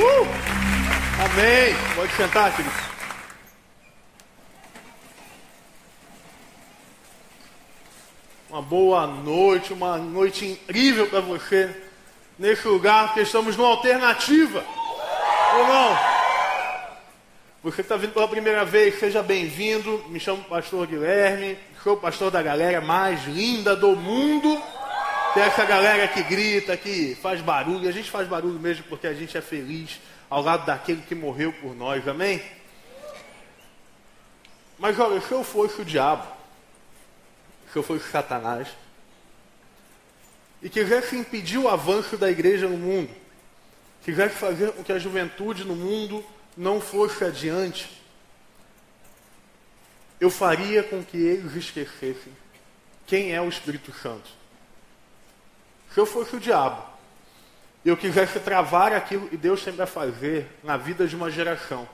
Uh! Amém. Pode sentar, querido. Uma boa noite, uma noite incrível para você nesse lugar, porque estamos numa alternativa. Ou não? Você que está vindo pela primeira vez, seja bem-vindo. Me chamo Pastor Guilherme, sou o pastor da galera mais linda do mundo. Tem essa galera que grita, que faz barulho. A gente faz barulho mesmo porque a gente é feliz ao lado daquele que morreu por nós, amém? Mas olha, se eu fosse o diabo, se eu fosse Satanás, e quisesse impedir o avanço da igreja no mundo, quisesse fazer com que a juventude no mundo não fosse adiante, eu faria com que eles esquecessem quem é o Espírito Santo. Se eu fosse o diabo, eu quisesse travar aquilo que Deus tem para fazer na vida de uma geração,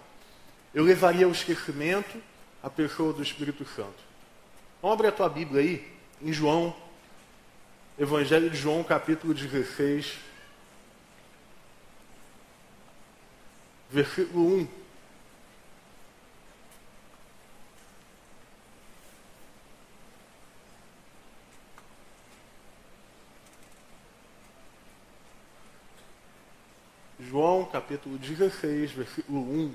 eu levaria ao esquecimento a pessoa do Espírito Santo. Vamos abrir a tua Bíblia aí, em João, Evangelho de João, capítulo 16, versículo 1. João capítulo 16, versículo 1.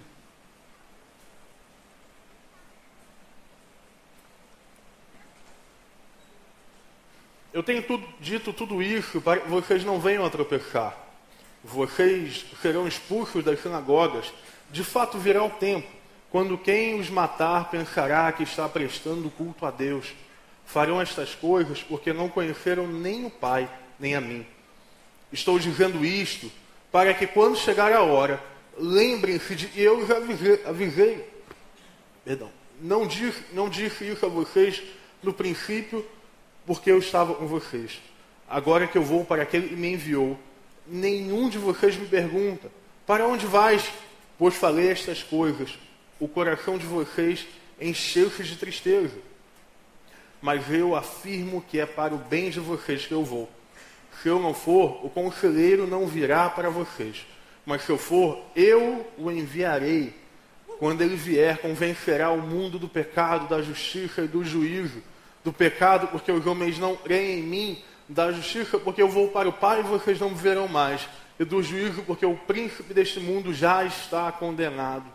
Eu tenho tudo, dito tudo isso para que vocês não venham a tropeçar. Vocês serão expulsos das sinagogas. De fato, virá o tempo quando quem os matar pensará que está prestando culto a Deus. Farão estas coisas porque não conheceram nem o Pai, nem a mim. Estou dizendo isto para que quando chegar a hora, lembrem-se de que eu já avisei, avisei. Perdão, não disse, não disse isso a vocês no princípio, porque eu estava com vocês. Agora que eu vou para aquele que me enviou, nenhum de vocês me pergunta: Para onde vais? Pois falei estas coisas. O coração de vocês encheu-se de tristeza. Mas eu afirmo que é para o bem de vocês que eu vou. Se eu não for, o conselheiro não virá para vocês. Mas se eu for, eu o enviarei. Quando ele vier, convencerá o mundo do pecado, da justiça e do juízo. Do pecado, porque os homens não creem em mim. Da justiça, porque eu vou para o Pai e vocês não me verão mais. E do juízo, porque o príncipe deste mundo já está condenado.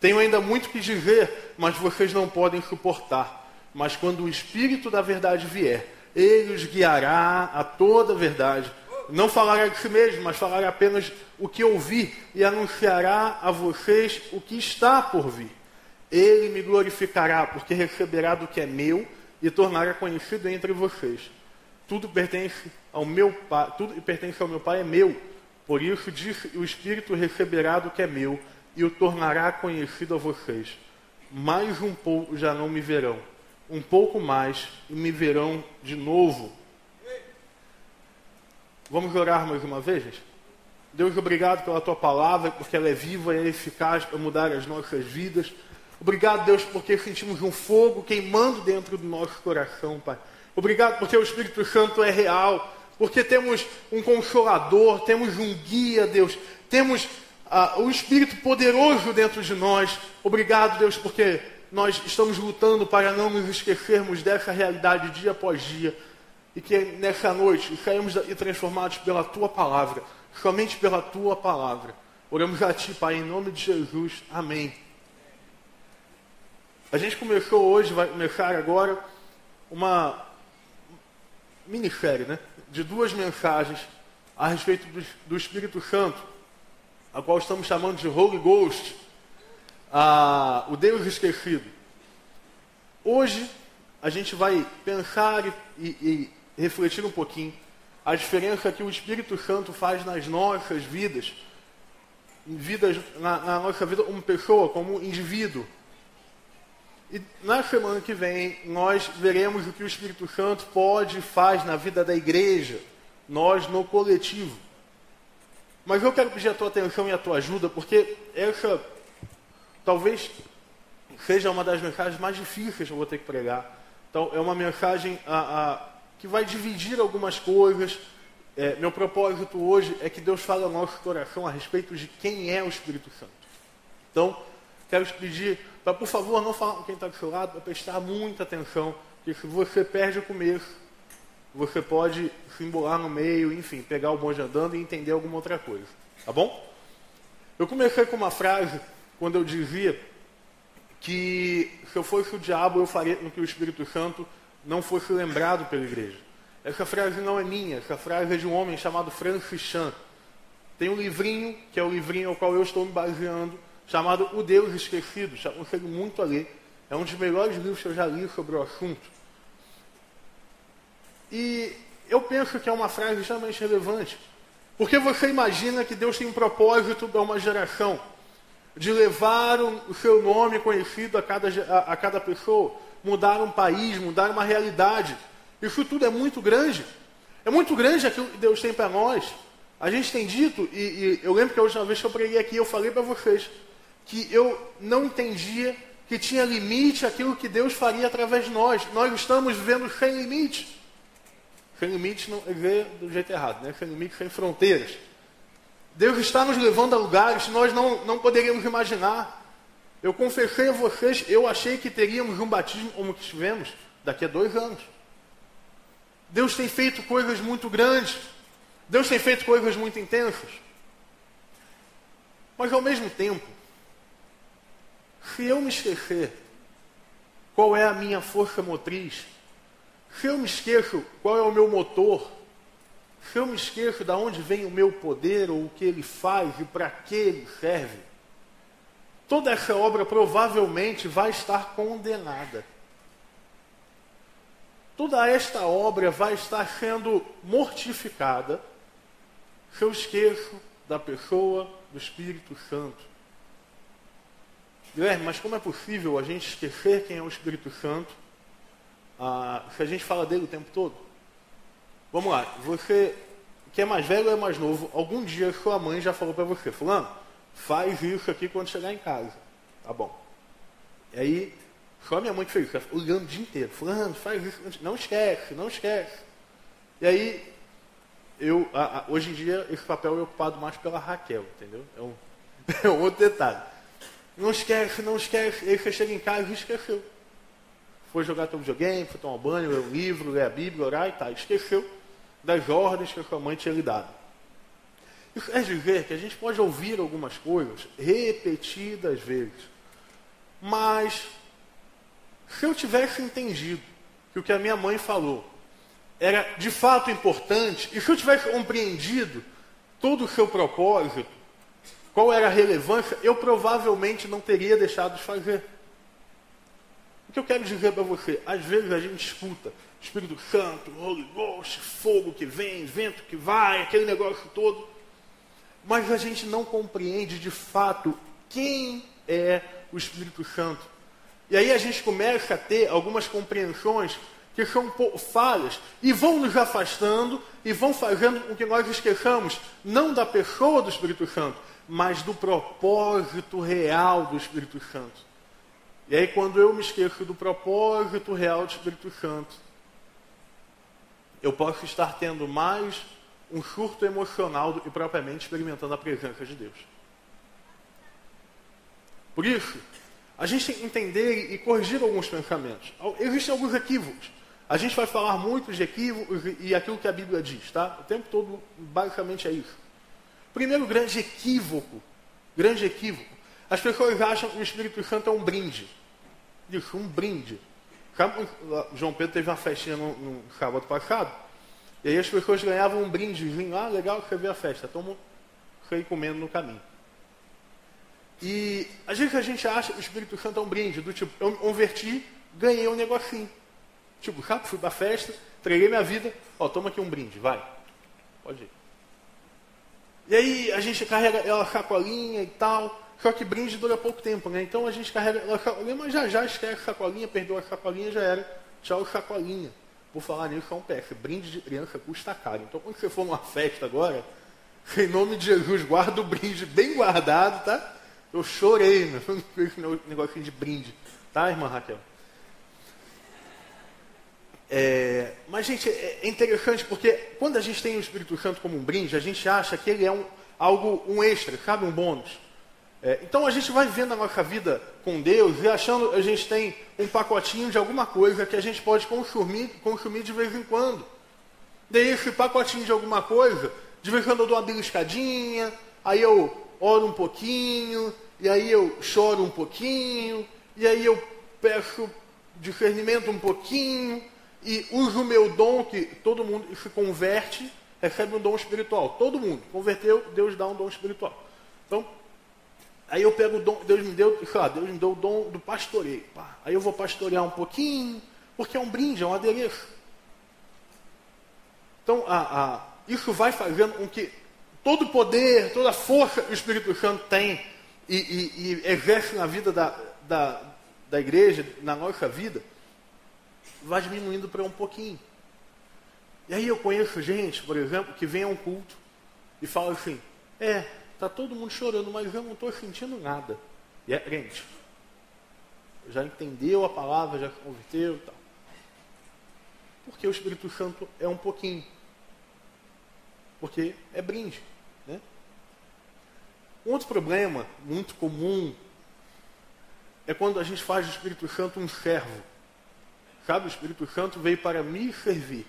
Tenho ainda muito que dizer, mas vocês não podem suportar. Mas quando o Espírito da verdade vier, ele os guiará a toda a verdade. Não falará de si mesmo, mas falará apenas o que ouvir e anunciará a vocês o que está por vir. Ele me glorificará, porque receberá do que é meu e tornará conhecido entre vocês. Tudo pertence ao meu pai, tudo que pertence ao meu pai é meu. Por isso disse, o Espírito receberá do que é meu e o tornará conhecido a vocês. Mais um pouco já não me verão um pouco mais e me verão de novo. Vamos orar mais uma vez? Deus, obrigado pela tua palavra, porque ela é viva e é eficaz para mudar as nossas vidas. Obrigado, Deus, porque sentimos um fogo queimando dentro do nosso coração, Pai. Obrigado porque o Espírito Santo é real, porque temos um consolador, temos um guia, Deus, temos uh, o Espírito poderoso dentro de nós. Obrigado, Deus, porque nós estamos lutando para não nos esquecermos dessa realidade dia após dia. E que nessa noite saímos e transformados pela tua palavra, somente pela tua palavra. Oramos a ti, Pai, em nome de Jesus. Amém. A gente começou hoje, vai começar agora, uma minissérie, né? De duas mensagens a respeito do, do Espírito Santo, a qual estamos chamando de Holy Ghost o Deus esquecido. Hoje a gente vai pensar e, e, e refletir um pouquinho a diferença que o Espírito Santo faz nas nossas vidas, vidas na, na nossa vida como pessoa, como indivíduo. E na semana que vem nós veremos o que o Espírito Santo pode e faz na vida da igreja, nós no coletivo. Mas eu quero pedir a tua atenção e a tua ajuda, porque essa talvez seja uma das mensagens mais difíceis que eu vou ter que pregar. Então, é uma mensagem a, a, que vai dividir algumas coisas. é, meu propósito hoje é que Deus fale ao nosso coração a respeito de quem é o Espírito Santo. Então, quero te pedir para, por favor, não falar com quem está do seu lado, para prestar muita atenção, porque se você perde o começo, você pode se embolar no meio, enfim, pegar o bonde andando e entender alguma outra coisa. Tá bom? Eu comecei com uma frase quando eu dizia que se eu fosse o diabo, eu faria com que o Espírito Santo não fosse lembrado pela igreja. Essa frase não é minha, essa frase é de um homem chamado Francis Chan. Tem um livrinho, que é o livrinho ao qual eu estou me baseando, chamado O Deus Esquecido. Já aconselho muito a ler. É um dos melhores livros que eu já li sobre o assunto. E eu penso que é uma frase extremamente relevante. Porque você imagina que Deus tem um propósito para uma geração de levar o seu nome conhecido a cada, a, a cada pessoa, mudar um país, mudar uma realidade. Isso tudo é muito grande. É muito grande aquilo que Deus tem para nós. A gente tem dito, e, e, eu lembro que a última vez que eu preguei aqui, eu falei para vocês que eu não entendia que tinha limite aquilo que Deus faria através de nós. Nós estamos vivendo sem limite. Sem limite não é do jeito errado, né? Sem limite, sem fronteiras. Deus está nos levando a lugares que nós não, não poderíamos imaginar. Eu confessei a vocês, eu achei que teríamos um batismo como tivemos daqui a dois anos. Deus tem feito coisas muito grandes. Deus tem feito coisas muito intensas. Mas ao mesmo tempo, se eu me esquecer qual é a minha força motriz, se eu me esqueço qual é o meu motor, eu me esqueço de onde vem o meu poder, ou o que ele faz e para que ele serve, toda essa obra provavelmente vai estar condenada. Toda esta obra vai estar sendo mortificada se eu esqueço da pessoa do Espírito Santo. Guilherme, mas como é possível a gente esquecer quem é o Espírito Santo ah, se a gente fala dele o tempo todo? Vamos lá, você que é mais velho ou é mais novo, algum dia sua mãe já falou para você, fulano, faz isso aqui quando chegar em casa. Tá bom. E aí, só minha mãe que fez isso, olhando o dia inteiro, fulano, faz isso, não esquece, não esquece. E aí, eu, a, a, hoje em dia, esse papel é ocupado mais pela Raquel, entendeu? É um, é um outro detalhe. Não esquece, não esquece. E aí você chega em casa e esqueceu. Foi jogar teu videogame, foi tomar banho, ler um livro, ler a Bíblia, orar e tal. Esqueceu das ordens que a sua mãe tinha lhe dado. Isso quer dizer que a gente pode ouvir algumas coisas repetidas vezes, mas se eu tivesse entendido que o que a minha mãe falou era de fato importante, e se eu tivesse compreendido todo o seu propósito, qual era a relevância, eu provavelmente não teria deixado de fazer. O que eu quero dizer para você? Às vezes a gente escuta Espírito Santo, Holy Ghost, fogo que vem, vento que vai, aquele negócio todo. Mas a gente não compreende de fato quem é o Espírito Santo. E aí a gente começa a ter algumas compreensões que são falhas e vão nos afastando e vão fazendo com que nós esqueçamos não da pessoa do Espírito Santo, mas do propósito real do Espírito Santo. E aí, quando eu me esqueço do propósito real do Espírito Santo, eu posso estar tendo mais um surto emocional do que propriamente experimentando a presença de Deus. Por isso, a gente tem que entender e corrigir alguns pensamentos. Existem alguns equívocos. A gente vai falar muito de equívocos e aquilo que a Bíblia diz, tá? O tempo todo, basicamente, é isso. Primeiro grande equívoco, grande equívoco. As pessoas acham que o Espírito Santo é um brinde. Isso, um brinde. João Pedro teve uma festinha no, no sábado passado, e aí as pessoas ganhavam um brindezinho. Ah, legal, você vê a festa. Toma aí comendo no caminho. E às vezes a gente acha que o Espírito Santo é um brinde, do tipo, eu converti, ganhei um negocinho. Tipo, sabe, fui para a festa, entreguei minha vida, ó, toma aqui um brinde, vai. Pode ir. E aí a gente carrega ela sacolinha e tal. Só que brinde dura pouco tempo, né? Então a gente carrega mas já já esquece sacolinha, perdoa a sacolinha, já era. Tchau, sacolinha. Por falar nisso, é um PS. Brinde de criança custa caro. Então quando você for numa festa agora, em nome de Jesus, guarda o brinde bem guardado, tá? Eu chorei né? esse negocinho de brinde. Tá, irmã Raquel? É, mas, gente, é, é interessante porque quando a gente tem o Espírito Santo como um brinde, a gente acha que ele é um, algo, um extra, sabe? Um bônus. É, então a gente vai vivendo a nossa vida com Deus e achando que a gente tem um pacotinho de alguma coisa que a gente pode consumir, consumir de vez em quando. Daí esse pacotinho de alguma coisa, de vez em quando eu dou uma beliscadinha, aí eu oro um pouquinho, e aí eu choro um pouquinho, e aí eu peço discernimento um pouquinho, e uso o meu dom, que todo mundo se converte, recebe um dom espiritual. Todo mundo converteu, Deus dá um dom espiritual. Então, Aí eu pego o dom, Deus me deu, lá, Deus me deu o dom do pastoreio. Pá. Aí eu vou pastorear um pouquinho, porque é um brinde, é um adereço. Então, a, a, isso vai fazendo com que todo o poder, toda a força que o Espírito Santo tem e, e, e exerce na vida da, da, da igreja, na nossa vida, vai diminuindo para um pouquinho. E aí eu conheço gente, por exemplo, que vem a um culto e fala assim, é, Está todo mundo chorando, mas eu não estou sentindo nada. E é crente. Já entendeu a palavra, já se converteu e tal. Porque o Espírito Santo é um pouquinho. Porque é brinde. Né? Outro problema muito comum é quando a gente faz do Espírito Santo um servo. Sabe, o Espírito Santo veio para me servir.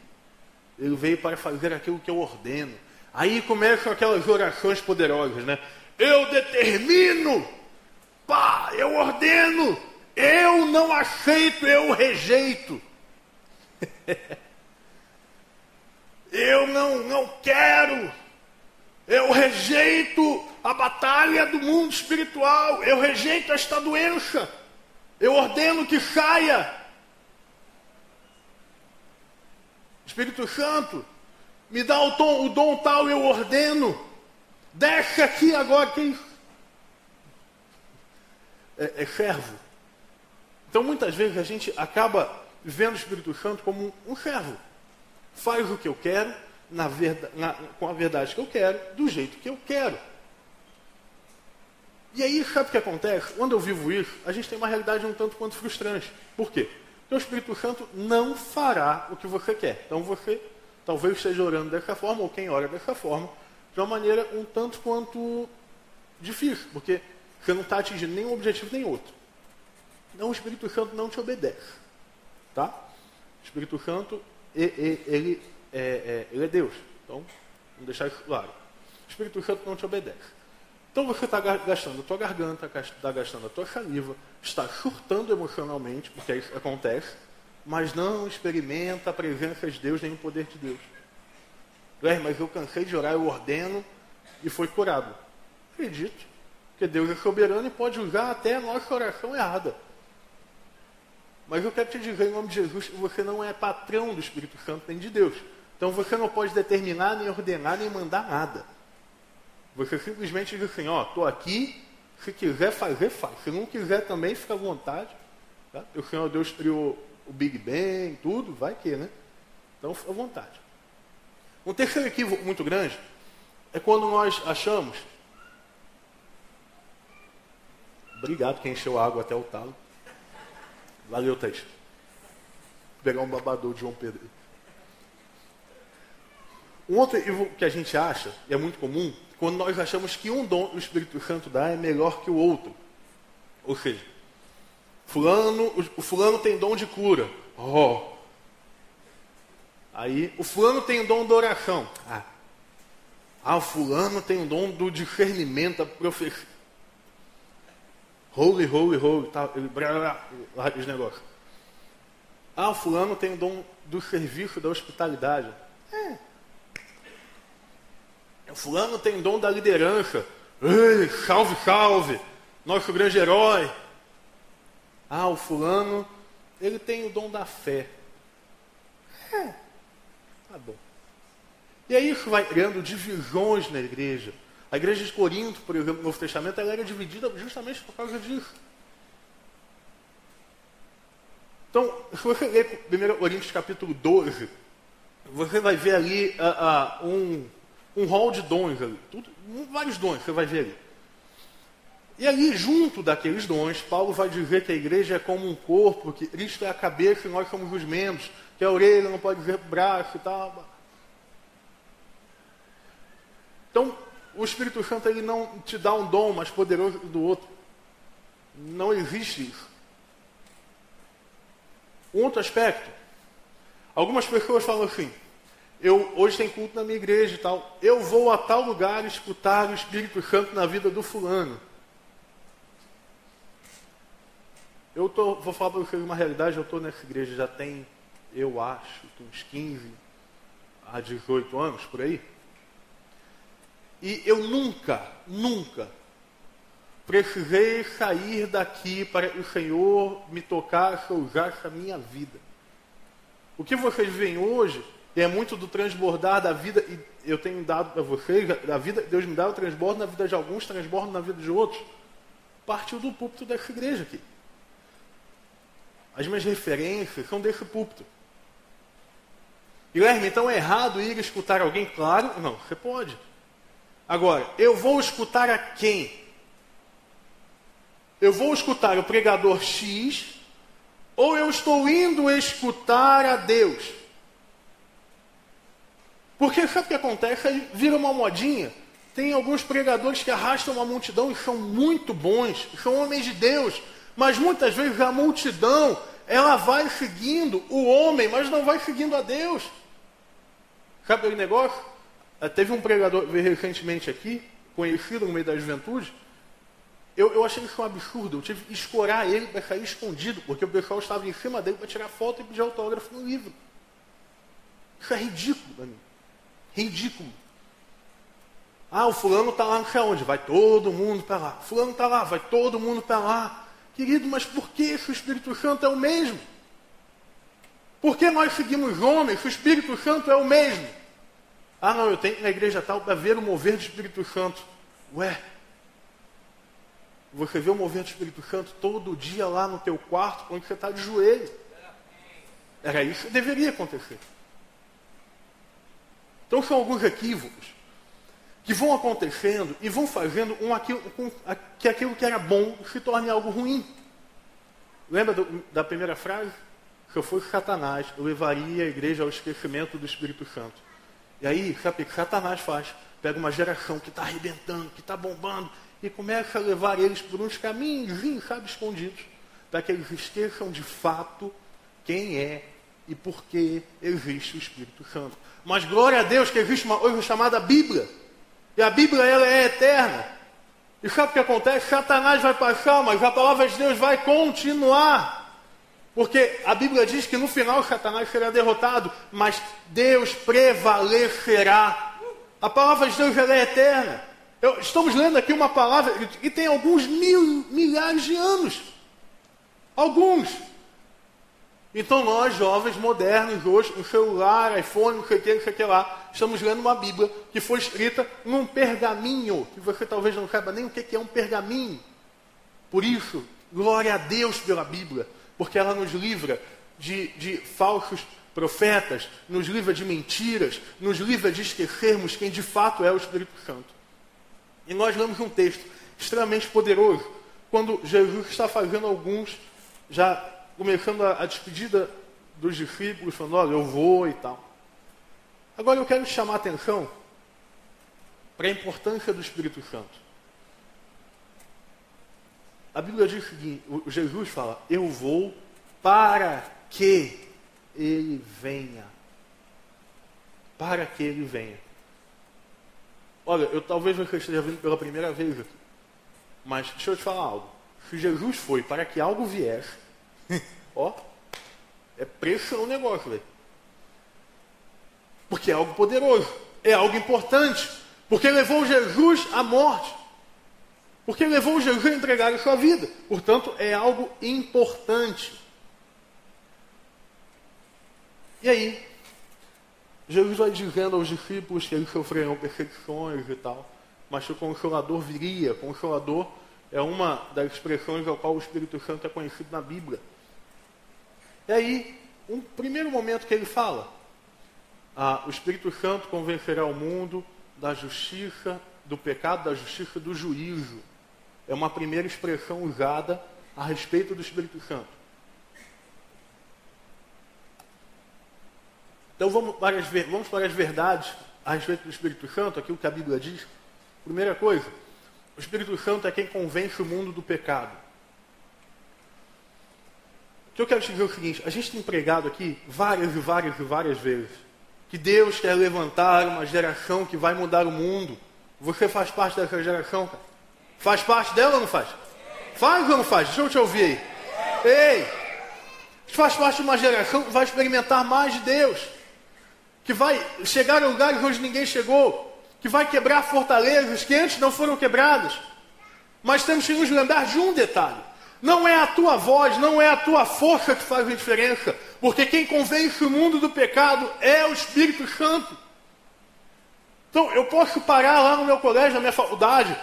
Ele veio para fazer aquilo que eu ordeno. Aí começam aquelas orações poderosas, né? Eu determino, pá, eu ordeno, eu não aceito, eu rejeito. eu não, não quero, eu rejeito a batalha do mundo espiritual, eu rejeito esta doença, eu ordeno que saia. Espírito Santo, me dá o, tom, o dom tal, eu ordeno. Deixa aqui agora. Que é, é servo. Então, muitas vezes, a gente acaba vendo o Espírito Santo como um, servo. Faz o que eu quero, na verdade, na, com a verdade que eu quero, do jeito que eu quero. E aí, sabe o que acontece? Quando eu vivo isso, a gente tem uma realidade um tanto quanto frustrante. Por quê? Porque o Espírito Santo não fará o que você quer. Então você talvez esteja orando dessa forma, ou quem ora dessa forma, de uma maneira um tanto quanto difícil, porque você não está atingindo nenhum objetivo nem outro. Então o Espírito Santo não te obedece. Tá? O Espírito Santo, ele, ele, é, é, ele é Deus. Então, vamos deixar isso claro. O Espírito Santo não te obedece. Então você está gastando a tua garganta, está gastando a tua saliva, está surtando emocionalmente, porque isso acontece, mas não experimenta a presença de Deus nem o poder de Deus. Guilherme, mas eu cansei de orar, eu ordeno e foi curado. Acredito, que Deus é soberano e pode usar até a nossa oração errada. Mas eu quero te dizer em nome de Jesus que você não é patrão do Espírito Santo nem de Deus. Então você não pode determinar, nem ordenar, nem mandar nada. Você simplesmente diz assim, ó, estou aqui, se quiser fazer, faz. Se não quiser também, fica à vontade. Tá? O Senhor Deus criou o Big Bang, tudo, vai que, né? Então, à vontade. Um terceiro equívoco muito grande é quando nós achamos. Obrigado quem encheu água até o talo. Valeu, Thaís. Vou pegar um babador de João Pedro. Um outro equívoco que a gente acha, e é muito comum, quando nós achamos que um dom do Espírito Santo dá é melhor que o outro. Ou seja, Fulano, o fulano tem dom de cura. Oh. Aí, o fulano tem dom da oração. Ah. ah, o fulano tem o dom do discernimento, da profecia. Holy, holy, holy, tá, ele, blá, blá, os negócios. Ah, o fulano tem o dom do serviço, da hospitalidade. É. O fulano tem o dom da liderança. Ei, salve, salve, nosso grande herói. Ah, o fulano, ele tem o dom da fé. É, tá bom. E aí isso vai criando divisões na igreja. A igreja de Corinto, por exemplo, no Novo Testamento, ela era dividida justamente por causa disso. Então, se você ler 1 Coríntios capítulo 12, você vai ver ali uh, uh, um, um hall de dons ali. Tudo, vários dons você vai ver ali. E ali, junto daqueles dons, Paulo vai dizer que a igreja é como um corpo, que Cristo é a cabeça e nós somos os membros, que a orelha não pode dizer braço e tal. Então, o Espírito Santo ele não te dá um dom mais poderoso do outro. Não existe isso. Um outro aspecto. Algumas pessoas falam assim: eu hoje tem culto na minha igreja e tal. Eu vou a tal lugar escutar o Espírito Santo na vida do fulano. Eu tô, vou falar para vocês uma realidade, eu estou nessa igreja já tem, eu acho, uns 15 a 18 anos, por aí. E eu nunca, nunca precisei sair daqui para o Senhor me tocar, usar essa minha vida. O que vocês veem hoje é muito do transbordar da vida, e eu tenho dado para vocês, a vida Deus me dá o transbordo na vida de alguns, transbordo na vida de outros. Partiu do púlpito dessa igreja aqui. As minhas referências são desse púlpito. Guilherme, então é errado ir escutar alguém? Claro, não, você pode. Agora, eu vou escutar a quem? Eu vou escutar o pregador X ou eu estou indo escutar a Deus? Porque sabe o que acontece? Vira uma modinha. Tem alguns pregadores que arrastam uma multidão e são muito bons, são homens de Deus, mas muitas vezes a multidão ela vai seguindo o homem, mas não vai seguindo a Deus. Sabe aquele negócio? Eh, teve um pregador recentemente aqui, conhecido no meio da juventude. Eu, eu achei isso um absurdo. Eu tive que escorar ele para sair escondido, porque o pessoal estava em cima dele para tirar foto e pedir autógrafo no livro. Isso é ridículo mim. Ridículo. Ah, o fulano está lá não sei onde. Vai todo mundo para lá. Fulano está lá, vai todo mundo para lá. Querido, mas por que o Espírito Santo é o mesmo? Por que nós seguimos homens se o Espírito Santo é o mesmo? Ah, não, eu tenho que ir na igreja tal para ver o mover do Espírito Santo. Ué, você vê o mover do Espírito Santo todo dia lá no teu quarto, quando você está de joelho. Era isso que deveria acontecer. Então são alguns equívocos que vão acontecendo e vão fazendo um, aquilo, que aquilo que era bom se torne algo ruim. Lembra do, da primeira frase? Se eu fosse Satanás, eu levaria a igreja ao esquecimento do Espírito Santo. E aí, sabe o que Satanás faz? Pega uma geração que está arrebentando, que está bombando, e começa a levar eles por uns caminhos, sabe, escondidos, para que eles esqueçam de fato quem é e por que existe o Espírito Santo. Mas glória a Deus que existe uma coisa chamada Bíblia. E a Bíblia ela é eterna. E sabe o que acontece? Satanás vai passar, mas a palavra de Deus vai continuar. Porque a Bíblia diz que no final Satanás será derrotado, mas Deus prevalecerá. A palavra de Deus ela é eterna. Eu, estamos lendo aqui uma palavra que tem alguns mil, milhares de anos. Alguns. Então nós, jovens modernos, hoje, um celular, iPhone, não sei o que, não sei o que lá, estamos lendo uma Bíblia que foi escrita num pergaminho, que você talvez não saiba nem o que é um pergaminho. Por isso, glória a Deus pela Bíblia, porque ela nos livra de, de falsos profetas, nos livra de mentiras, nos livra de esquecermos quem de fato é o Espírito Santo. E nós lemos um texto extremamente poderoso, quando Jesus está fazendo alguns já começando a, a despedida dos discípulos, falando, olha, eu vou e tal. Agora eu quero chamar a atenção para a importância do Espírito Santo. A Bíblia diz o seguinte, o Jesus fala, eu vou para que ele venha. Para que ele venha. Olha, eu talvez você esteja vindo pela primeira vez aqui. Mas deixa eu te falar algo. Se Jesus foi para que algo viesse, Ó, é pressão o negócio, velho. Porque é algo poderoso, é algo importante. Porque levou Jesus à morte. Porque levou Jesus a entregar a sua vida. Portanto, é algo importante. E aí, Jesus vai dizendo aos discípulos que eles sofrerão perseguições e tal, mas que o Consolador viria. Consolador é uma das expressões ao qual o Espírito Santo é conhecido na Bíblia. E aí, um primeiro momento que ele fala, ah, o Espírito Santo convencerá o mundo da justiça, do pecado, da justiça, do juízo. é uma primeira expressão usada a respeito do Espírito Santo. Então vamos para as, vamos para as verdades a respeito do Espírito Santo, aquilo que a Bíblia diz. Primeira coisa, o Espírito Santo é quem convence o mundo do pecado. O que eu quero te dizer o seguinte: a gente tem pregado aqui várias e várias e várias vezes que Deus quer levantar uma geração que vai mudar o mundo. Você faz parte dessa geração, cara? Faz parte dela ou não faz? Faz ou não faz? Deixa eu te ouvir aí. Ei! Faz parte de uma geração que vai experimentar mais de Deus. Que vai chegar a lugares onde ninguém chegou. Que vai quebrar fortalezas que antes não foram quebradas. Mas temos que nos lembrar de um detalhe. Não é a tua voz, não é a tua força que faz a diferença, porque quem convence o mundo do pecado é o Espírito Santo. Então, eu posso parar lá no meu colégio, na minha faculdade,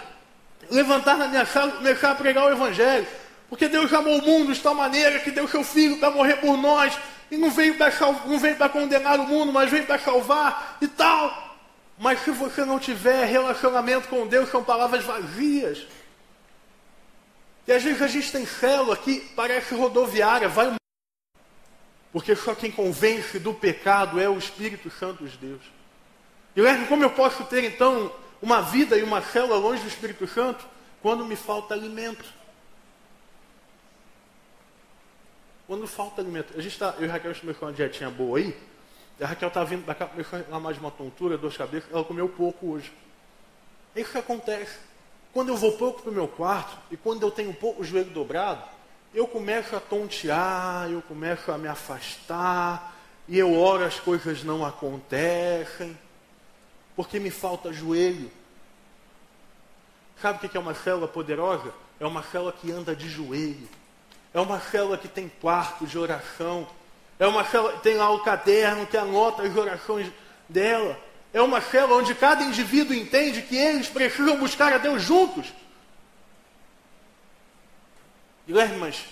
levantar na minha sala e começar a pregar o Evangelho, porque Deus amou o mundo de tal maneira que deu seu Filho para morrer por nós, e não veio para condenar o mundo, mas veio para salvar e tal. Mas se você não tiver relacionamento com Deus, são palavras vazias. E às vezes a gente tem célula que parece rodoviária, vai porque só quem convence do pecado é o Espírito Santo de Deus. E como eu posso ter então uma vida e uma célula longe do Espírito Santo quando me falta alimento? Quando falta alimento. A gente está, eu e a Raquel estamos com uma dietinha boa aí. A Raquel está vindo da cá, a mais uma tontura, duas cabeças. Ela comeu pouco hoje. É isso que acontece. Quando eu vou pouco para o meu quarto e quando eu tenho pouco o joelho dobrado, eu começo a tontear, eu começo a me afastar, e eu oro, as coisas não acontecem, porque me falta joelho. Sabe o que é uma célula poderosa? É uma célula que anda de joelho. É uma célula que tem quarto de oração. É uma célula que tem lá o caderno que anota as orações dela. É uma célula onde cada indivíduo entende que eles precisam buscar a Deus juntos. Guilherme, mas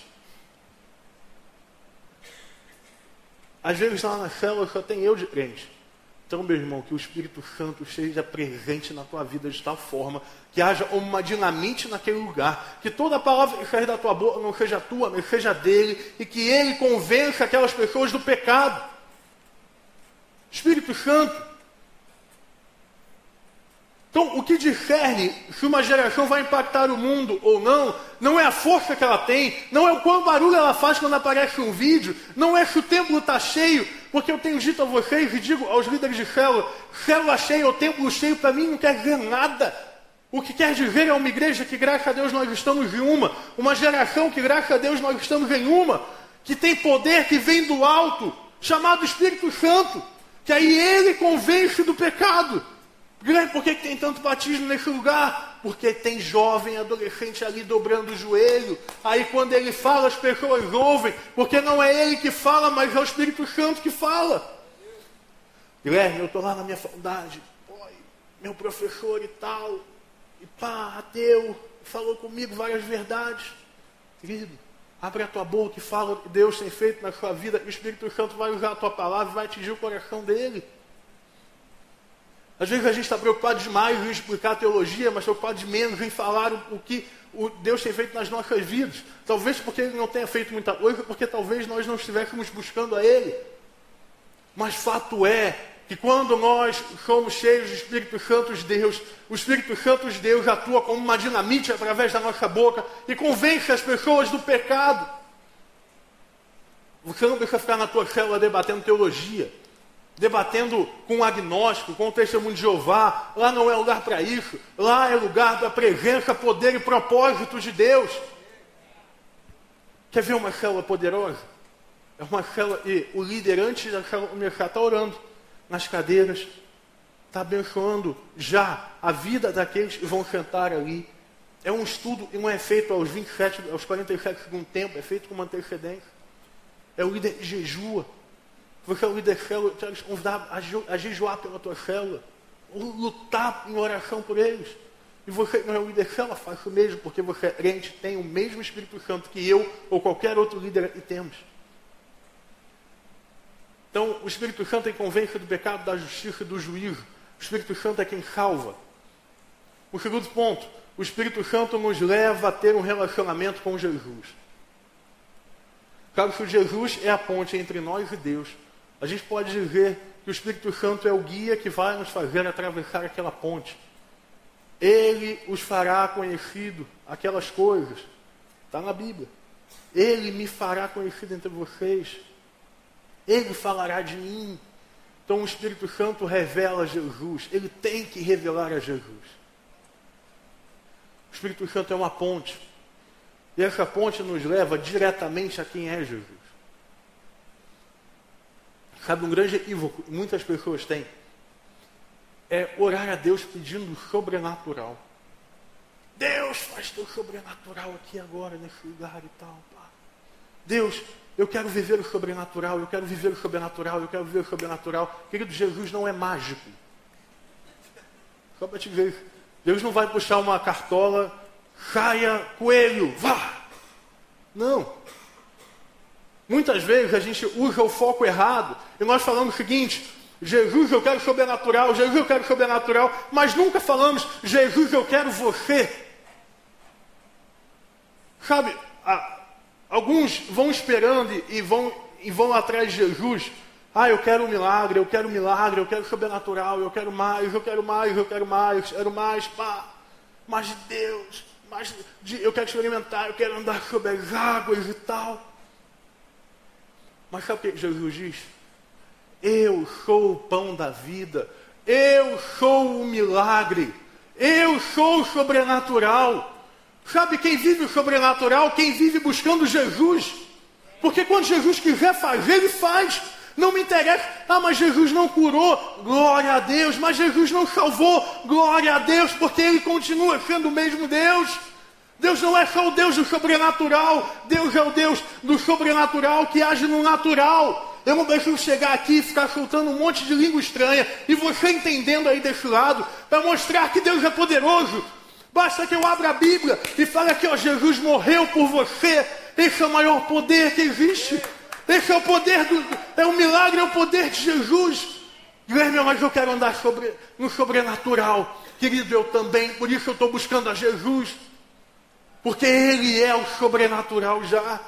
às vezes lá na célula só tem eu de crente. Então, meu irmão, que o Espírito Santo seja presente na tua vida de tal forma que haja uma dinamite naquele lugar, que toda palavra que sair da tua boca não seja tua, mas seja dele, e que ele convença aquelas pessoas do pecado. Espírito Santo, então, o que discerne se uma geração vai impactar o mundo ou não, não é a força que ela tem, não é o quão barulho ela faz quando aparece um vídeo, não é se o templo está cheio, porque eu tenho dito a vocês e digo aos líderes de célula, célula cheia ou templo cheio para mim não quer dizer nada. O que quer dizer é uma igreja que, graças a Deus, nós estamos em uma, uma geração que, graças a Deus, nós estamos em uma, que tem poder que vem do alto, chamado Espírito Santo, que aí ele convence do pecado. Guilherme, por que, que tem tanto batismo nesse lugar? Porque tem jovem, adolescente ali dobrando o joelho. Aí quando ele fala, as pessoas ouvem, porque não é ele que fala, mas é o Espírito Santo que fala. Guilherme, eu estou lá na minha faculdade, meu professor e tal, e pá, ateu, falou comigo várias verdades. Querido, abre a tua boca e fala o que Deus tem feito na sua vida, o Espírito Santo vai usar a tua palavra e vai atingir o coração dele. Às vezes a gente está preocupado demais em explicar a teologia, mas preocupado de menos em falar o, o que o Deus tem feito nas nossas vidas. Talvez porque Ele não tenha feito muita coisa, porque talvez nós não estivéssemos buscando a Ele. Mas fato é que quando nós somos cheios do Espírito Santo de Deus, o Espírito Santo de Deus atua como uma dinamite através da nossa boca e convence as pessoas do pecado. Você não precisa ficar na tua célula debatendo teologia debatendo com o agnóstico, com o testemunho de Jeová. Lá não é lugar para isso. Lá é lugar da presença, poder e propósito de Deus. Quer ver uma célula poderosa? É uma célula e o líder antes da célula começar está orando nas cadeiras, está abençoando já a vida daqueles que vão sentar ali. É um estudo e não é feito aos 27, aos 47 segundos tempo, é feito com uma antecedência. É o líder que jejua, você é o líder célula, quero te convidar a jejuar pela tua célula. Lutar em oração por eles. E você não é o líder célula, faça o mesmo, porque você é crente, tem o mesmo Espírito Santo que eu ou qualquer outro líder que temos. Então, o Espírito Santo é quem convence do pecado, da justiça e do juízo. O Espírito Santo é quem salva. O segundo ponto, o Espírito Santo nos leva a ter um relacionamento com Jesus. Claro que Jesus é a ponte entre nós e Deus. A gente pode dizer que o Espírito Santo é o guia que vai nos fazer atravessar aquela ponte. Ele os fará conhecido aquelas coisas. Está na Bíblia. Ele me fará conhecido entre vocês. Ele falará de mim. Então o Espírito Santo revela Jesus. Ele tem que revelar a Jesus. O Espírito Santo é uma ponte. E essa ponte nos leva diretamente a quem é Jesus. Sabe, um grande equívoco que muitas pessoas têm é orar a Deus pedindo sobrenatural. Deus faz teu sobrenatural aqui agora, nesse lugar e tal. Pá. Deus, eu quero viver o sobrenatural, eu quero viver o sobrenatural, eu quero viver o sobrenatural. Querido, Jesus não é mágico. Só para te ver. Deus não vai puxar uma cartola, saia, coelho, vá. Não. Muitas vezes a gente usa o foco errado e nós falamos o seguinte: Jesus, eu quero sobrenatural, Jesus, eu quero sobrenatural, mas nunca falamos, Jesus, eu quero você. Sabe, alguns vão esperando e vão, e vão atrás de Jesus. Ah, eu quero um milagre, eu quero um milagre, eu quero sobrenatural, eu quero mais, eu quero mais, eu quero mais, eu quero mais, pá, de Deus, mais de, eu quero experimentar, eu quero andar sobre as águas e tal. Mas sabe o que Jesus diz? Eu sou o pão da vida, eu sou o milagre, eu sou o sobrenatural. Sabe quem vive o sobrenatural? Quem vive buscando Jesus. Porque quando Jesus quiser fazer, ele faz. Não me interessa. Ah, mas Jesus não curou. Glória a Deus. Mas Jesus não salvou. Glória a Deus, porque Ele continua sendo o mesmo Deus. Deus não é só o Deus do sobrenatural. Deus é o Deus do sobrenatural que age no natural. Eu não preciso chegar aqui e ficar soltando um monte de língua estranha e você entendendo aí desse lado para mostrar que Deus é poderoso. Basta que eu abra a Bíblia e fale que ó, Jesus morreu por você. Esse é o maior poder que existe. Esse é o poder do. É o milagre, é o poder de Jesus. Guilherme, mas eu quero andar sobre, no sobrenatural. Querido, eu também, por isso eu estou buscando a Jesus. Porque Ele é o sobrenatural já.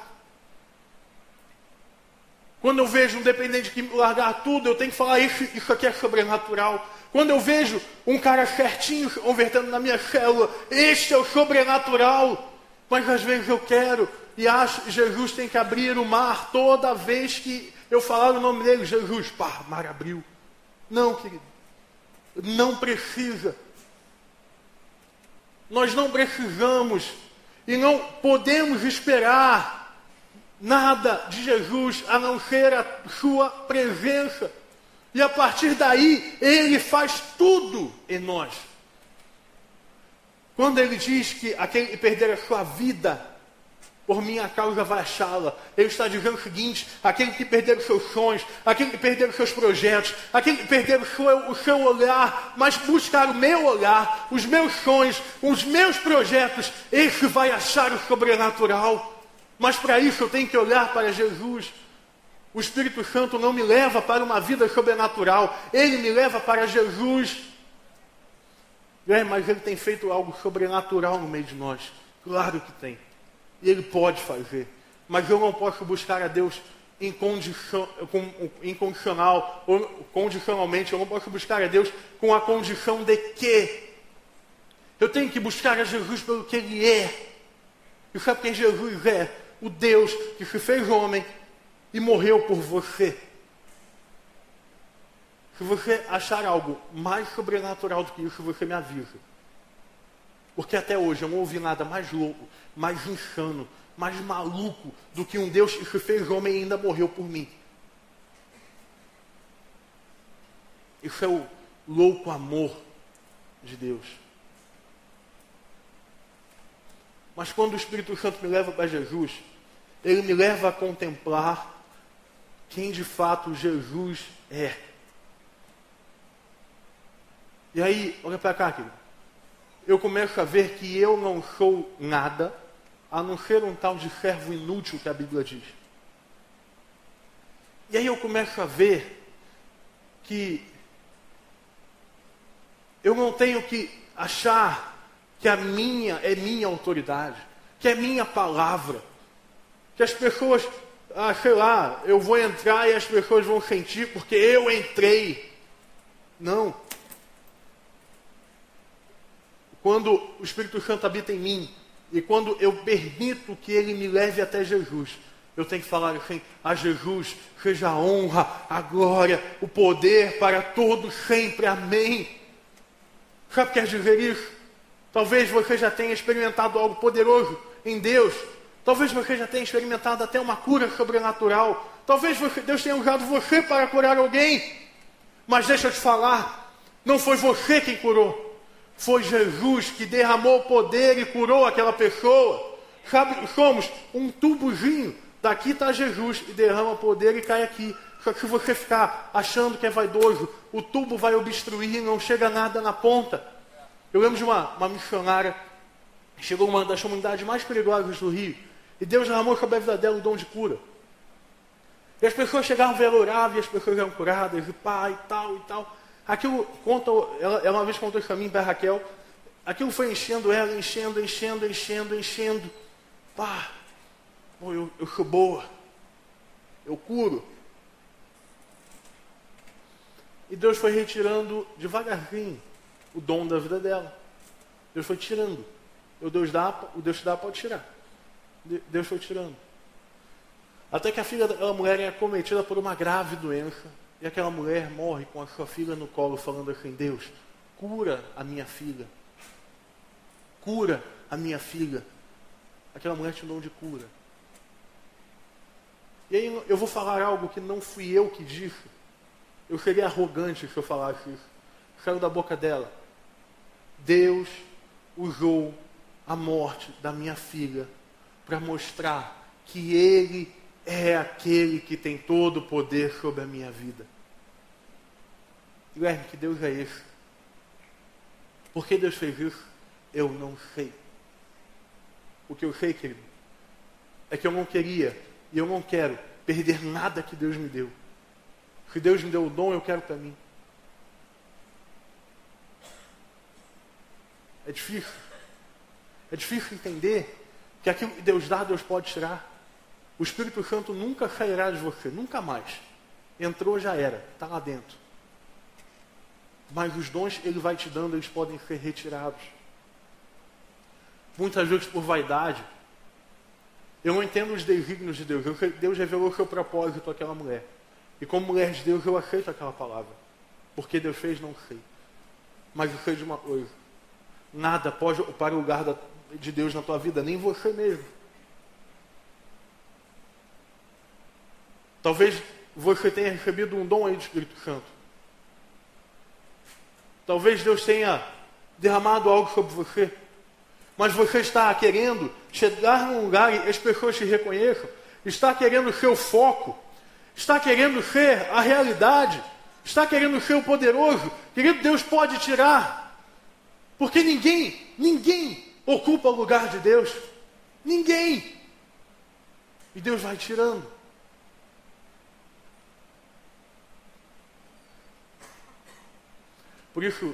Quando eu vejo um dependente que largar tudo, eu tenho que falar: isso, isso aqui é sobrenatural. Quando eu vejo um cara certinho convertendo na minha célula, este é o sobrenatural. Mas às vezes eu quero e acho que Jesus tem que abrir o mar toda vez que eu falar o nome dele, Jesus, pá, mar abriu. Não, querido. Não precisa. Nós não precisamos e não podemos esperar nada de Jesus a não ser a sua presença. E a partir daí, ele faz tudo em nós. Quando ele diz que aquele que perder a sua vida por minha causa vai achá-la. Ele está dizendo o seguinte: aquele que perder os seus sonhos, aquele que perder os seus projetos, aquele que perder o seu, o seu olhar, mas buscar o meu olhar, os meus sonhos, os meus projetos, esse vai achar o sobrenatural. Mas para isso eu tenho que olhar para Jesus. O Espírito Santo não me leva para uma vida sobrenatural, ele me leva para Jesus. É, mas ele tem feito algo sobrenatural no meio de nós. Claro que tem. E Ele pode fazer. Mas eu não posso buscar a Deus incondicional ou condicionalmente. Eu não posso buscar a Deus com a condição de que. Eu tenho que buscar a Jesus pelo que Ele é. E sabe quem Jesus é? O Deus que se fez homem e morreu por você. Se você achar algo mais sobrenatural do que isso, você me avisa. Porque até hoje eu não ouvi nada mais louco, mais insano, mais maluco do que um Deus que se fez homem e ainda morreu por mim. Isso é o louco amor de Deus. Mas quando o Espírito Santo me leva para Jesus, ele me leva a contemplar quem de fato Jesus é. E aí, olha para cá, querido eu começo a ver que eu não sou nada, a não ser um tal de servo inútil que a Bíblia diz. E aí eu começo a ver que eu não tenho que achar que a minha é minha autoridade, que é minha palavra, que as pessoas, ah, sei lá, eu vou entrar e as pessoas vão sentir porque eu entrei. Não. Quando o Espírito Santo habita em mim e quando eu permito que ele me leve até Jesus, eu tenho que falar assim: a Jesus seja a honra, a glória, o poder para todos sempre. Amém. Sabe o que quer dizer isso? Talvez você já tenha experimentado algo poderoso em Deus. Talvez você já tenha experimentado até uma cura sobrenatural. Talvez você, Deus tenha usado você para curar alguém. Mas deixa eu te falar, não foi você quem curou. Foi Jesus que derramou poder e curou aquela pessoa. Sabe, somos um tubozinho Daqui está Jesus e derrama poder e cai aqui. Só que se você ficar achando que é vaidoso, o tubo vai obstruir e não chega nada na ponta. Eu lembro de uma, uma missionária, chegou uma das comunidades mais perigosas do Rio, e Deus derramou sobre a vida dela o dom de cura. E as pessoas chegavam, ela e as pessoas eram curadas, e pá, e tal, e tal. Aquilo, conta, ela, ela uma vez contou isso para mim, para Raquel, aquilo foi enchendo ela, enchendo, enchendo, enchendo, enchendo. Pá, Bom, eu, eu sou boa. Eu curo. E Deus foi retirando devagarzinho o dom da vida dela. Deus foi tirando. O Deus dá, o Deus te dá pode tirar. Deus foi tirando. Até que a filha daquela mulher é acometida por uma grave doença. E aquela mulher morre com a sua filha no colo, falando assim: Deus, cura a minha filha. Cura a minha filha. Aquela mulher tinha um dom de cura. E aí eu vou falar algo que não fui eu que disse. Eu seria arrogante se eu falasse isso. Saiu da boca dela. Deus usou a morte da minha filha para mostrar que Ele é aquele que tem todo o poder sobre a minha vida. Guilherme, que Deus é esse? Por que Deus fez isso? Eu não sei. O que eu sei, querido, é que eu não queria e eu não quero perder nada que Deus me deu. Se Deus me deu o dom, eu quero para mim. É difícil. É difícil entender que aquilo que Deus dá, Deus pode tirar. O Espírito Santo nunca sairá de você, nunca mais. Entrou, já era, está lá dentro. Mas os dons ele vai te dando, eles podem ser retirados. Muitas vezes por vaidade, eu não entendo os desígnios de Deus. Deus revelou o seu propósito àquela mulher. E como mulher de Deus, eu aceito aquela palavra. Porque Deus fez, não sei. Mas eu sei de uma coisa. Nada pode ocupar o lugar de Deus na tua vida, nem você mesmo. Talvez você tenha recebido um dom aí do Espírito Santo. Talvez Deus tenha derramado algo sobre você mas você está querendo chegar num lugar e as pessoas te reconheçam, está querendo ser o foco, está querendo ser a realidade, está querendo ser o poderoso. Querido, Deus pode tirar, porque ninguém, ninguém ocupa o lugar de Deus, ninguém. E Deus vai tirando. Por isso,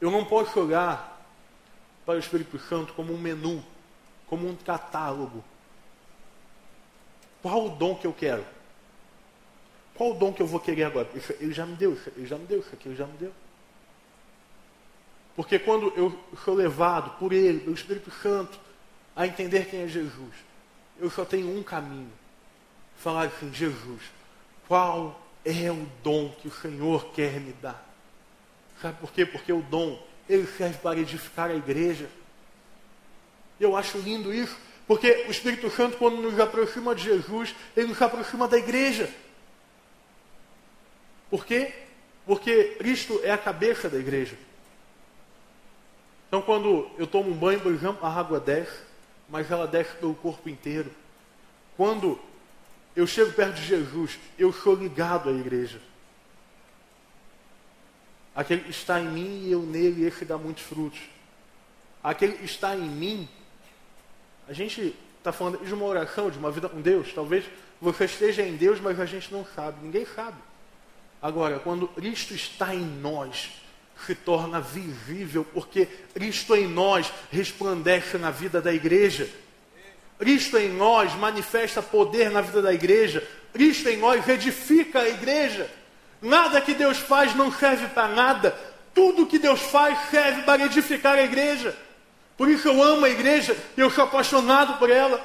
eu não posso olhar para o Espírito Santo como um menu, como um catálogo. Qual o dom que eu quero? Qual o dom que eu vou querer agora? Ele já me deu, ele já me deu, isso aqui ele já me deu. Porque quando eu sou levado por Ele, pelo Espírito Santo, a entender quem é Jesus, eu só tenho um caminho. Falar assim, Jesus, qual é o dom que o Senhor quer me dar? Sabe por quê? Porque o dom ele serve para edificar a igreja. Eu acho lindo isso, porque o Espírito Santo, quando nos aproxima de Jesus, ele nos aproxima da igreja. Por quê? Porque Cristo é a cabeça da igreja. Então, quando eu tomo um banho, por exemplo, a água desce, mas ela desce pelo corpo inteiro. Quando eu chego perto de Jesus, eu sou ligado à igreja. Aquele que está em mim e eu nele, esse dá muitos frutos. Aquele que está em mim, a gente está falando de uma oração, de uma vida com Deus. Talvez você esteja em Deus, mas a gente não sabe, ninguém sabe. Agora, quando Cristo está em nós, se torna visível, porque Cristo em nós resplandece na vida da igreja. Cristo em nós manifesta poder na vida da igreja. Cristo em nós edifica a igreja. Nada que Deus faz não serve para nada. Tudo que Deus faz serve para edificar a igreja. Por isso eu amo a igreja e eu sou apaixonado por ela.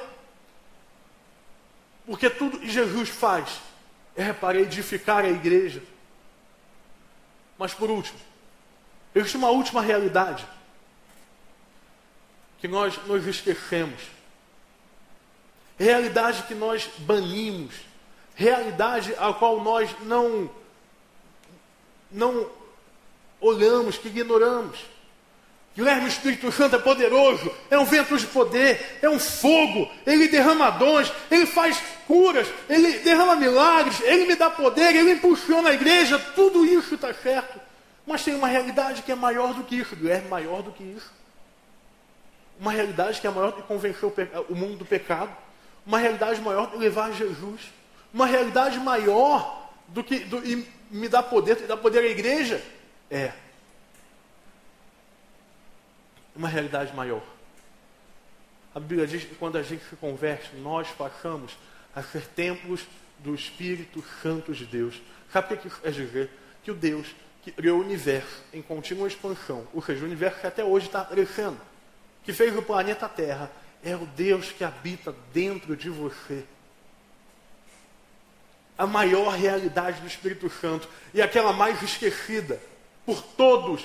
Porque tudo que Jesus faz é para edificar a igreja. Mas por último, existe uma última realidade que nós nos esquecemos. Realidade que nós banimos. Realidade a qual nós não não olhamos, que ignoramos. Guilherme, o Espírito Santo é poderoso, é um vento de poder, é um fogo, ele derrama dons, ele faz curas, ele derrama milagres, ele me dá poder, ele impulsiona a igreja, tudo isso está certo. Mas tem uma realidade que é maior do que isso, Guilherme, maior do que isso. Uma realidade que é maior do que convencer o, mundo do pecado, uma realidade maior do que levar Jesus, uma realidade maior do que do, me dá poder, dá poder à igreja. É uma realidade maior. A Bíblia diz que quando a gente se converte, nós passamos a ser templos do Espírito Santo de Deus. Sabe o que isso quer dizer? Que o Deus que criou o universo em contínua expansão, ou seja, o universo que até hoje está crescendo, que fez o planeta Terra, é o Deus que habita dentro de você. A maior realidade do Espírito Santo e aquela mais esquecida por todos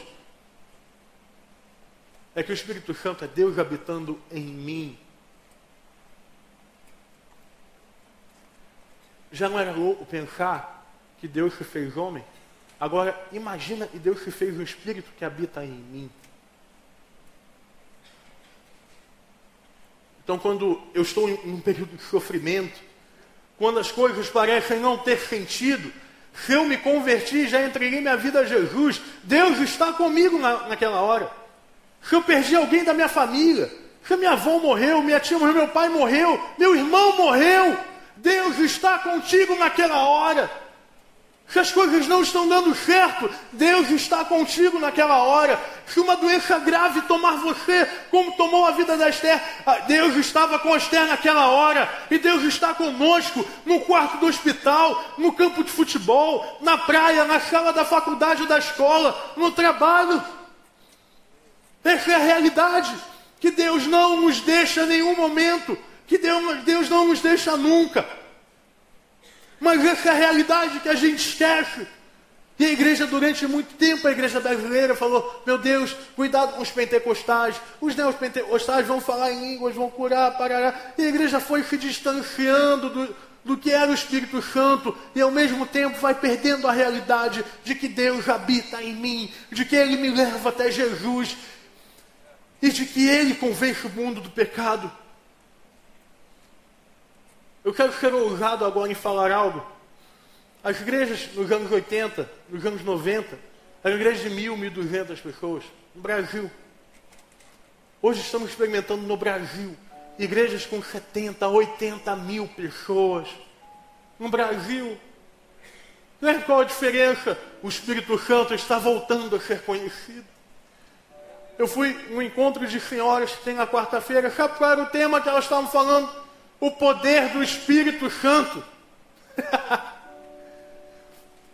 é que o Espírito Santo é Deus habitando em mim. Já não era louco pensar que Deus se fez homem? Agora, imagina que Deus se fez um Espírito que habita em mim. Então, quando eu estou em um período de sofrimento, quando as coisas parecem não ter sentido, se eu me converti, já entreguei minha vida a Jesus, Deus está comigo na, naquela hora se eu perdi alguém da minha família, se minha avó morreu, minha tia morreu, meu pai morreu, meu irmão morreu, Deus está contigo naquela hora. Se as coisas não estão dando certo, Deus está contigo naquela hora. Se uma doença grave tomar você, como tomou a vida da Esther, ah, Deus estava com a Esther naquela hora. E Deus está conosco no quarto do hospital, no campo de futebol, na praia, na sala da faculdade ou da escola, no trabalho. Essa é a realidade. Que Deus não nos deixa em nenhum momento. Que Deus, Deus não nos deixa nunca. Mas essa é a realidade que a gente esquece. E a igreja, durante muito tempo, a igreja brasileira falou: Meu Deus, cuidado com os pentecostais. Os neopentecostais vão falar em línguas, vão curar, parará. E a igreja foi se distanciando do, do que era o Espírito Santo e ao mesmo tempo vai perdendo a realidade de que Deus habita em mim, de que Ele me leva até Jesus e de que Ele convence o mundo do pecado. Eu quero ser ousado agora em falar algo. As igrejas nos anos 80, nos anos 90, eram igrejas de mil, mil duzentas pessoas. No Brasil. Hoje estamos experimentando no Brasil igrejas com 70, 80 mil pessoas. No Brasil. Lembra qual a diferença? O Espírito Santo está voltando a ser conhecido. Eu fui no encontro de senhoras que tem na quarta-feira. Sabe qual era o tema que elas estavam falando? O poder do Espírito Santo.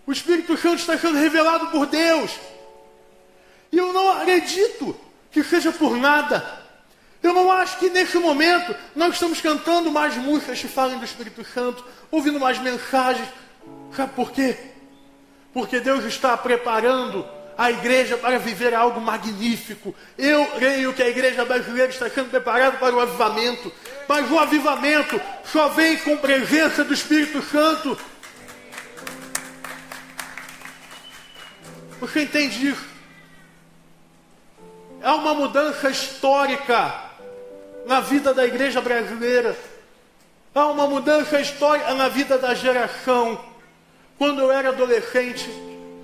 o Espírito Santo está sendo revelado por Deus. E eu não acredito que seja por nada. Eu não acho que nesse momento nós estamos cantando mais músicas que falem do Espírito Santo, ouvindo mais mensagens. Sabe por quê? Porque Deus está preparando a igreja para viver algo magnífico. Eu creio que a igreja brasileira está sendo preparada para o avivamento, mas o avivamento só vem com presença do Espírito Santo. Você entende isso? Há uma mudança histórica na vida da igreja brasileira. Há uma mudança histórica na vida da geração. Quando eu era adolescente,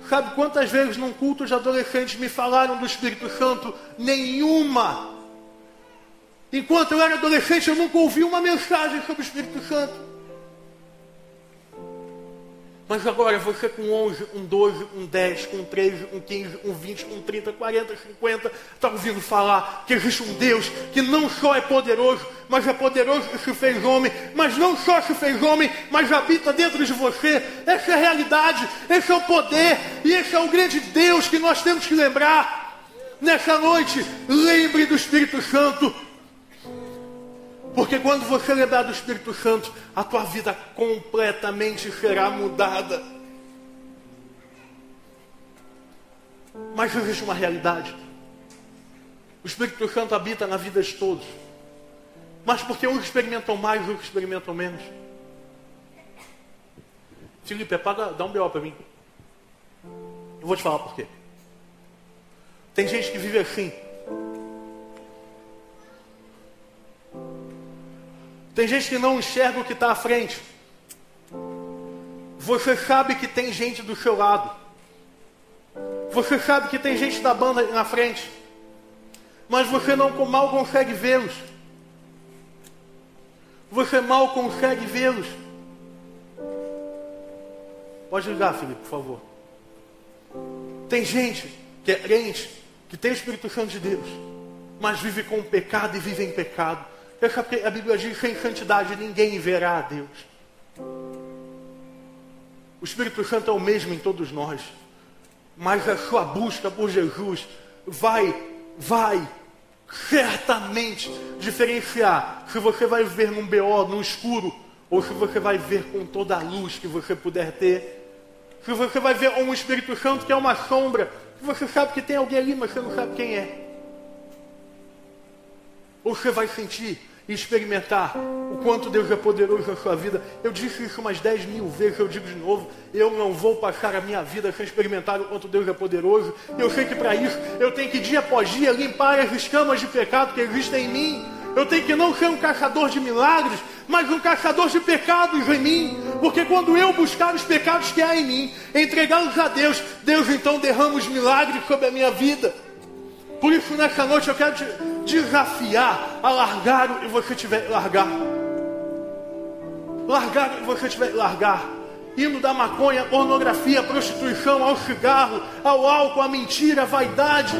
Sabe quantas vezes num culto de adolescentes me falaram do Espírito Santo? Nenhuma. Enquanto eu era adolescente, eu nunca ouvi uma mensagem sobre o Espírito Santo. Mas agora você com 11, um 12, um 10, um 13, um 15, um 20, um 30, 40, 50, está ouvindo falar que existe um Deus que não só é poderoso, mas é poderoso que se fez homem, mas não só se fez homem, mas habita dentro de você. Essa é a realidade, esse é o poder e esse é o grande Deus que nós temos que lembrar. Nessa noite, lembre do Espírito Santo, porque quando você lembrar do Espírito Santo, a tua vida completamente será mudada. Mas existe uma realidade. O Espírito Santo habita na vida de todos. Mas porque uns experimentam mais, outros experimentam menos. Felipe, apaga, dá um B.O. para mim. Eu vou te falar por quê. Tem gente que vive assim. Tem gente que não enxerga o que está à frente. Você sabe que tem gente do seu lado. Você sabe que tem gente da banda na frente. Mas você não mal consegue vê-los. Você mal consegue vê-los. Pode ligar, Felipe, por favor. Tem gente que é crente, que tem o Espírito Santo de Deus, mas vive com pecado e vive em pecado. A Bíblia diz sem santidade ninguém verá a Deus. O Espírito Santo é o mesmo em todos nós. Mas a sua busca por Jesus vai, vai certamente diferenciar se você vai ver num BO, no escuro, ou se você vai ver com toda a luz que você puder ter. Se você vai ver um Espírito Santo que é uma sombra, que você sabe que tem alguém ali, mas você não sabe quem é. Ou você vai sentir e experimentar o quanto Deus é poderoso na sua vida. Eu disse isso umas 10 mil vezes, eu digo de novo. Eu não vou passar a minha vida sem experimentar o quanto Deus é poderoso. Eu sei que para isso eu tenho que dia após dia limpar as escamas de pecado que existem em mim. Eu tenho que não ser um caçador de milagres, mas um caçador de pecados em mim. Porque quando eu buscar os pecados que há em mim, entregá-los a Deus, Deus então derrama os milagres sobre a minha vida. Por isso, nessa noite, eu quero te desafiar a largar o que você tiver largar. Largar o que você tiver largar. Indo da maconha, pornografia, prostituição, ao cigarro, ao álcool, à mentira, à vaidade.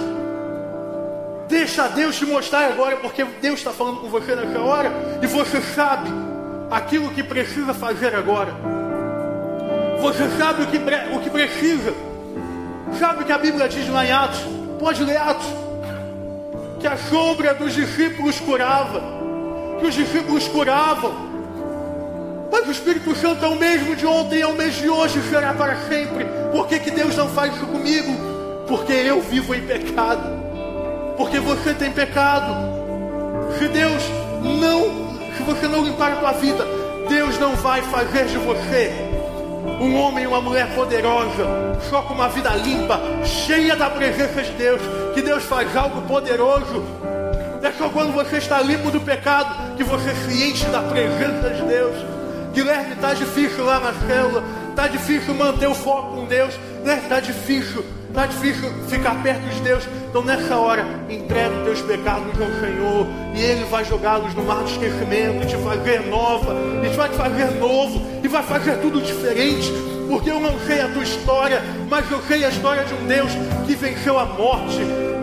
Deixa Deus te mostrar agora, porque Deus está falando com você nessa hora e você sabe aquilo que precisa fazer agora. Você sabe o que, o que precisa. Sabe o que a Bíblia diz lá em Atos? Pode ler Atos que a sombra dos discípulos curava, que os discípulos curavam. Mas o Espírito Santo é o mesmo de ontem, é o mesmo de hoje, será para sempre. Por que, que Deus não faz isso comigo? Porque eu vivo em pecado. Porque você tem pecado. Se Deus não, se você não limpar a tua vida, Deus não vai fazer de você um homem e uma mulher poderosa, só com uma vida limpa, cheia da presença de Deus, que Deus faz algo poderoso. É só quando você está limpo do pecado que você se enche da presença de Deus. Guilherme, está difícil lá na célula, está difícil manter o foco com Deus, né? Está difícil, está difícil ficar perto de Deus. Então nessa hora, entrega os teus pecados ao Senhor e Ele vai jogá-los no mar do esquecimento e te fazer nova, e te vai te fazer novo, e vai fazer tudo diferente porque eu não sei a tua história, mas eu sei a história de um Deus que venceu a morte.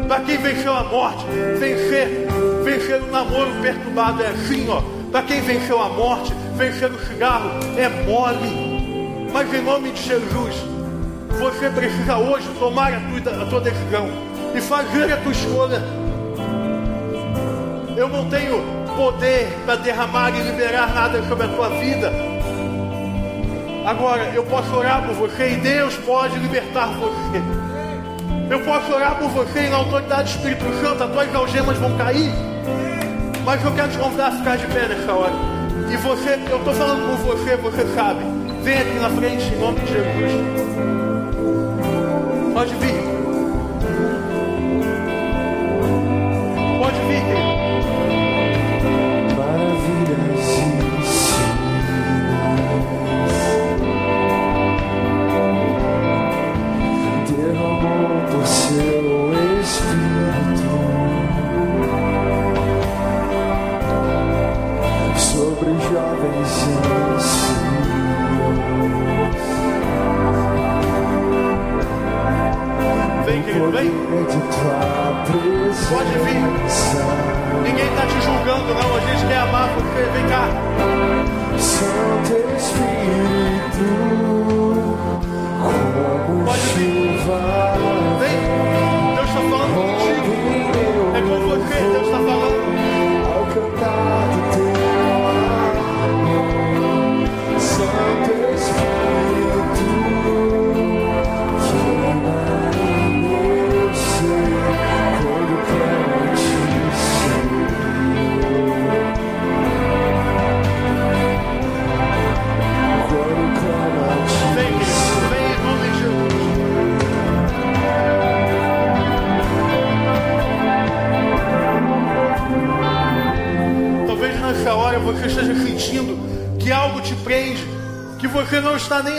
Para quem venceu a morte, vencer, vencer o namoro perturbado é assim, ó. Para quem venceu a morte, vencer o cigarro é mole. Mas em nome de Jesus, você precisa hoje tomar a tua, a tua decisão e fazer a tua escolha. Eu não tenho poder para derramar e liberar nada sobre a tua vida Agora, eu posso orar por você e Deus pode libertar você. Eu posso orar por você e na autoridade do Espírito Santo as tuas algemas vão cair. Mas eu quero te convidar a ficar de pé nessa hora. E você, eu estou falando com você, você sabe. Vem aqui na frente em nome de Jesus. Pode vir. Pode vir. Ninguém está te julgando, não. A gente quer amar você. Vem cá. Santo Espírito, Pode vir. Vem. Deus está falando contigo. É com você. Deus está falando.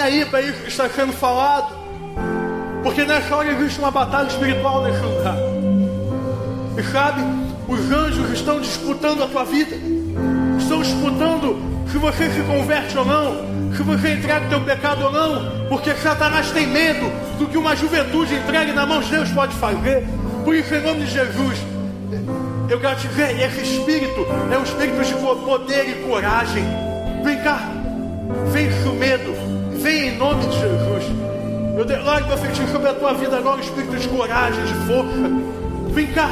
Aí para isso que está sendo falado. Porque nessa hora existe uma batalha espiritual nesse lugar. E sabe, os anjos estão disputando a tua vida. Estão disputando se você se converte ou não, se você entrega o teu pecado ou não, porque Satanás tem medo do que uma juventude entregue na mão de Deus pode fazer. Por isso, em nome de Jesus, eu quero te dizer, esse espírito é um espírito de poder e coragem. Vem cá, vem com medo, em nome de Jesus. Eu declaro profetizo sobre a tua vida agora um espírito de coragem, de força. Vem cá.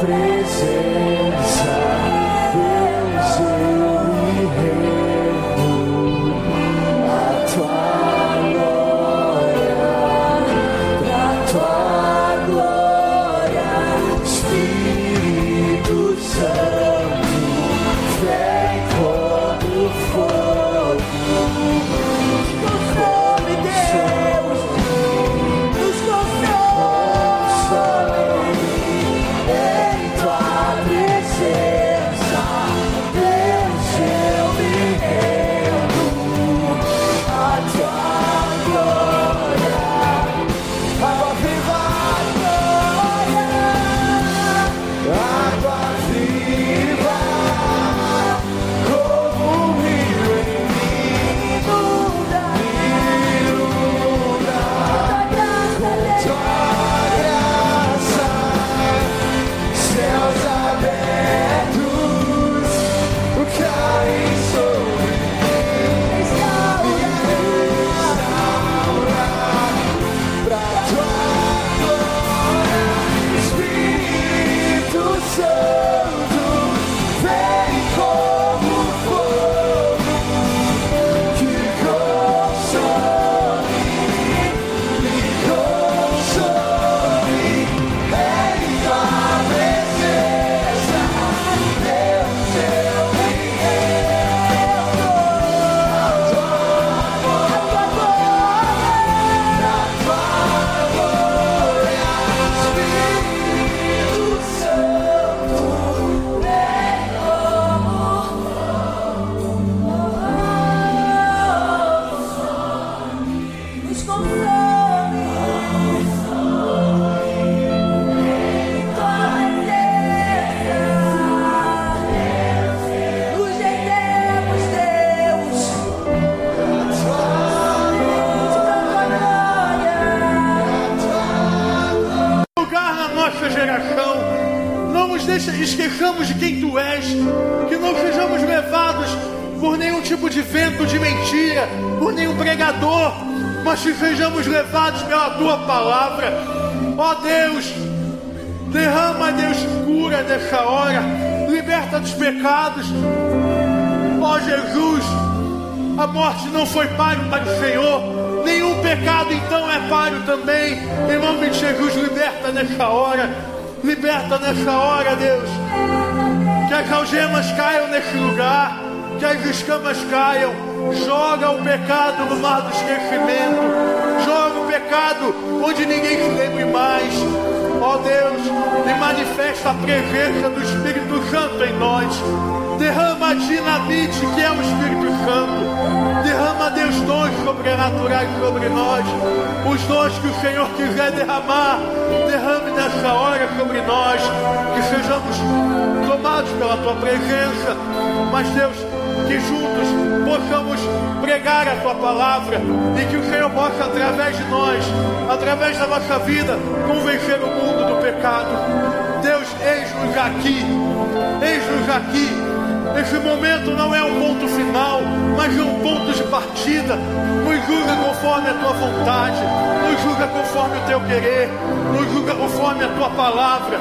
presença. pecados. Ó Jesus, a morte não foi páreo para o Senhor, nenhum pecado então é páreo também. Em nome de Jesus, liberta nessa hora, liberta nessa hora, Deus. Que as algemas caiam nesse lugar, que as escamas caiam. Joga o pecado no mar do esquecimento, joga o pecado onde ninguém se lembre mais ó Deus, e manifesta a presença do Espírito Santo em nós. Derrama a dinamite que é o Espírito Santo. Derrama, Deus, dons sobrenaturais sobre nós. Os dons que o Senhor quiser derramar, derrame nessa hora sobre nós. Que sejamos tomados pela tua presença. Mas, Deus, que juntos pregar a tua palavra e que o Senhor possa, através de nós, através da nossa vida, convencer o mundo do pecado. Deus, eis-nos aqui, eis-nos aqui. Esse momento não é um ponto final, mas é um ponto de partida. Nos julga conforme a tua vontade, nos julga conforme o teu querer, nos julga conforme a tua palavra.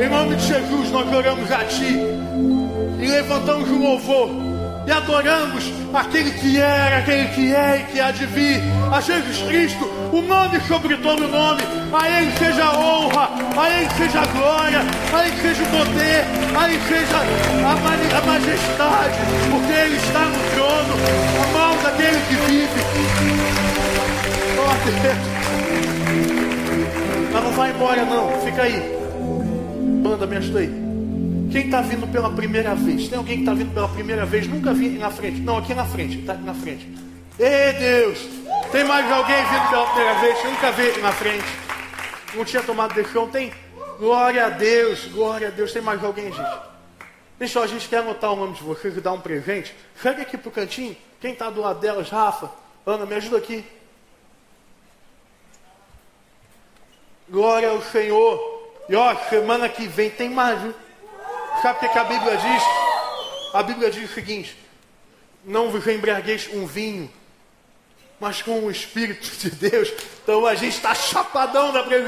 Em nome de Jesus, nós oramos a Ti e levantamos um louvor e adoramos aquele que era, aquele que é e que há de vir, a Jesus Cristo, o nome sobre todo o nome, a Ele seja a honra, a Ele seja a glória, a Ele seja o poder, a Ele seja a, majestade, porque Ele está no trono, a mão daquele que vive. Oh Deus, mas não vai embora não, fica aí, manda, me ajuda aí. Quem está vindo pela primeira vez? Tem alguém que está vindo pela primeira vez? Nunca vi na frente. Não, aqui na frente. Está aqui na frente. Ei, Deus! Tem mais alguém vindo pela primeira vez? Nunca vi na frente. Não tinha tomado deixão. Tem? Glória a Deus, glória a Deus. Tem mais alguém, gente? Pessoal, a gente quer anotar o nome de vocês e dar um presente. Chega aqui pro cantinho. Quem está do lado delas? Rafa, Ana, me ajuda aqui. Glória ao Senhor. E ó, semana que vem tem mais, viu? Sabe o que, é que a Bíblia diz? A Bíblia diz o seguinte: não vos embriagueis com um vinho, mas com o Espírito de Deus. Então a gente está chapadão na presença.